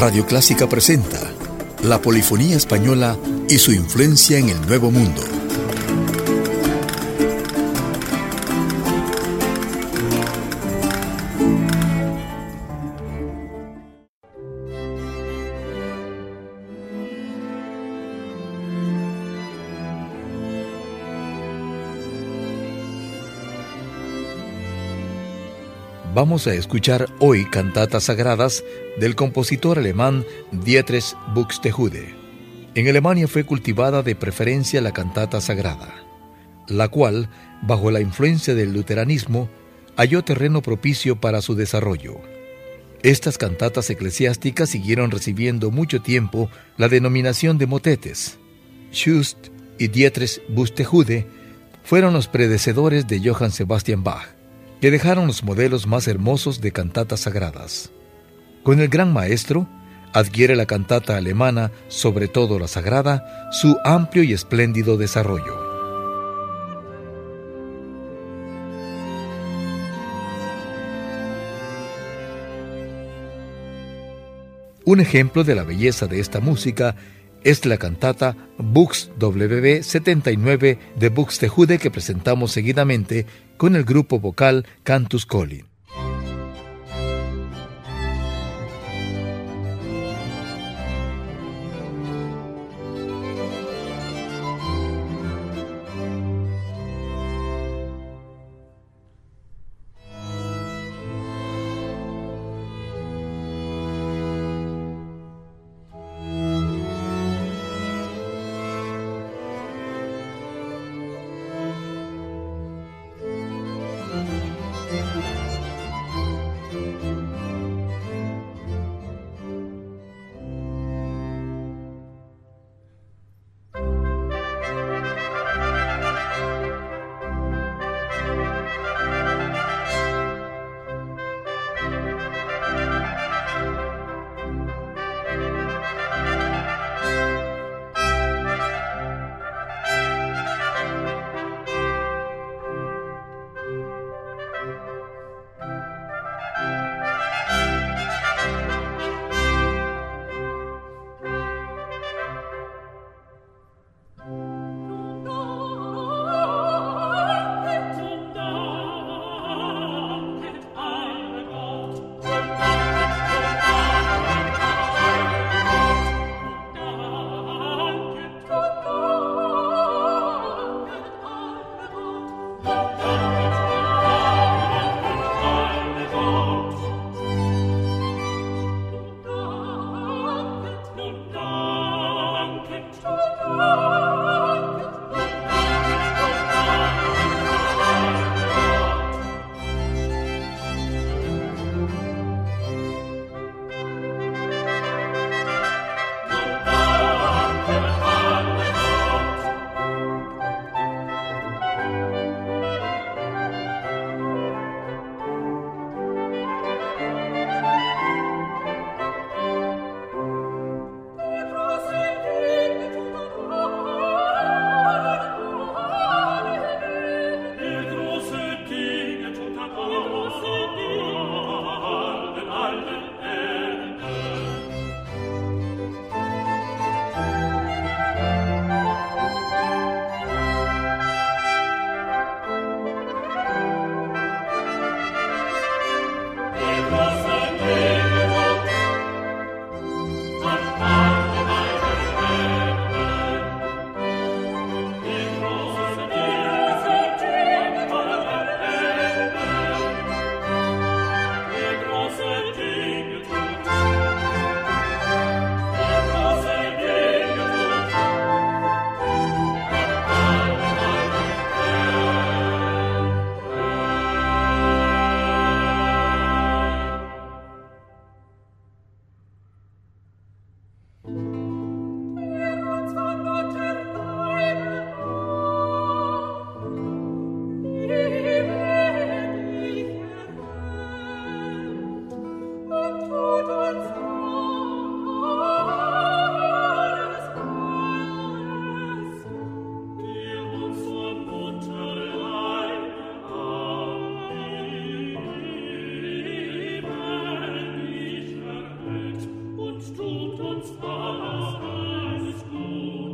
Radio Clásica presenta la polifonía española y su influencia en el Nuevo Mundo. Vamos a escuchar hoy cantatas sagradas del compositor alemán Dietrich Buxtehude. En Alemania fue cultivada de preferencia la cantata sagrada, la cual, bajo la influencia del luteranismo, halló terreno propicio para su desarrollo. Estas cantatas eclesiásticas siguieron recibiendo mucho tiempo la denominación de motetes. Schust y Dietrich Buxtehude fueron los predecesores de Johann Sebastian Bach que dejaron los modelos más hermosos de cantatas sagradas. Con el gran maestro, adquiere la cantata alemana, sobre todo la sagrada, su amplio y espléndido desarrollo. Un ejemplo de la belleza de esta música es la cantata Bux WB 79 de Buxtehude que presentamos seguidamente con el grupo vocal Cantus Colin. alles, alles gut.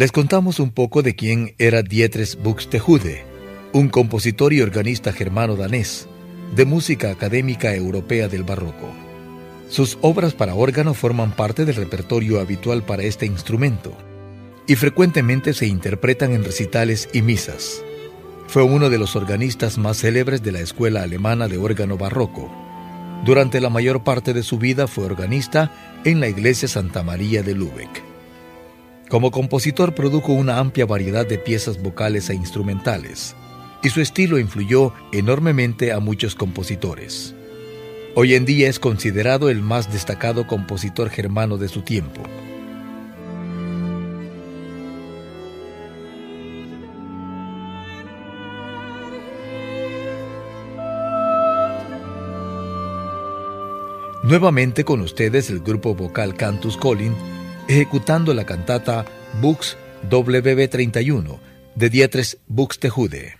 Les contamos un poco de quién era Dietrich Buxtehude, un compositor y organista germano-danés de música académica europea del barroco. Sus obras para órgano forman parte del repertorio habitual para este instrumento y frecuentemente se interpretan en recitales y misas. Fue uno de los organistas más célebres de la escuela alemana de órgano barroco. Durante la mayor parte de su vida fue organista en la iglesia Santa María de Lübeck. Como compositor produjo una amplia variedad de piezas vocales e instrumentales, y su estilo influyó enormemente a muchos compositores. Hoy en día es considerado el más destacado compositor germano de su tiempo. Nuevamente con ustedes el grupo vocal Cantus Colin, ejecutando la cantata Bux WB31 de Dietrich Buxtehude.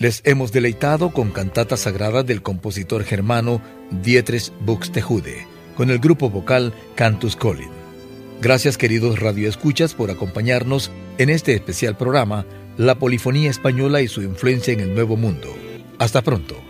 Les hemos deleitado con cantatas sagradas del compositor germano Dietrich Buxtehude, con el grupo vocal Cantus Colin. Gracias queridos radioescuchas por acompañarnos en este especial programa, La Polifonía Española y su influencia en el Nuevo Mundo. Hasta pronto.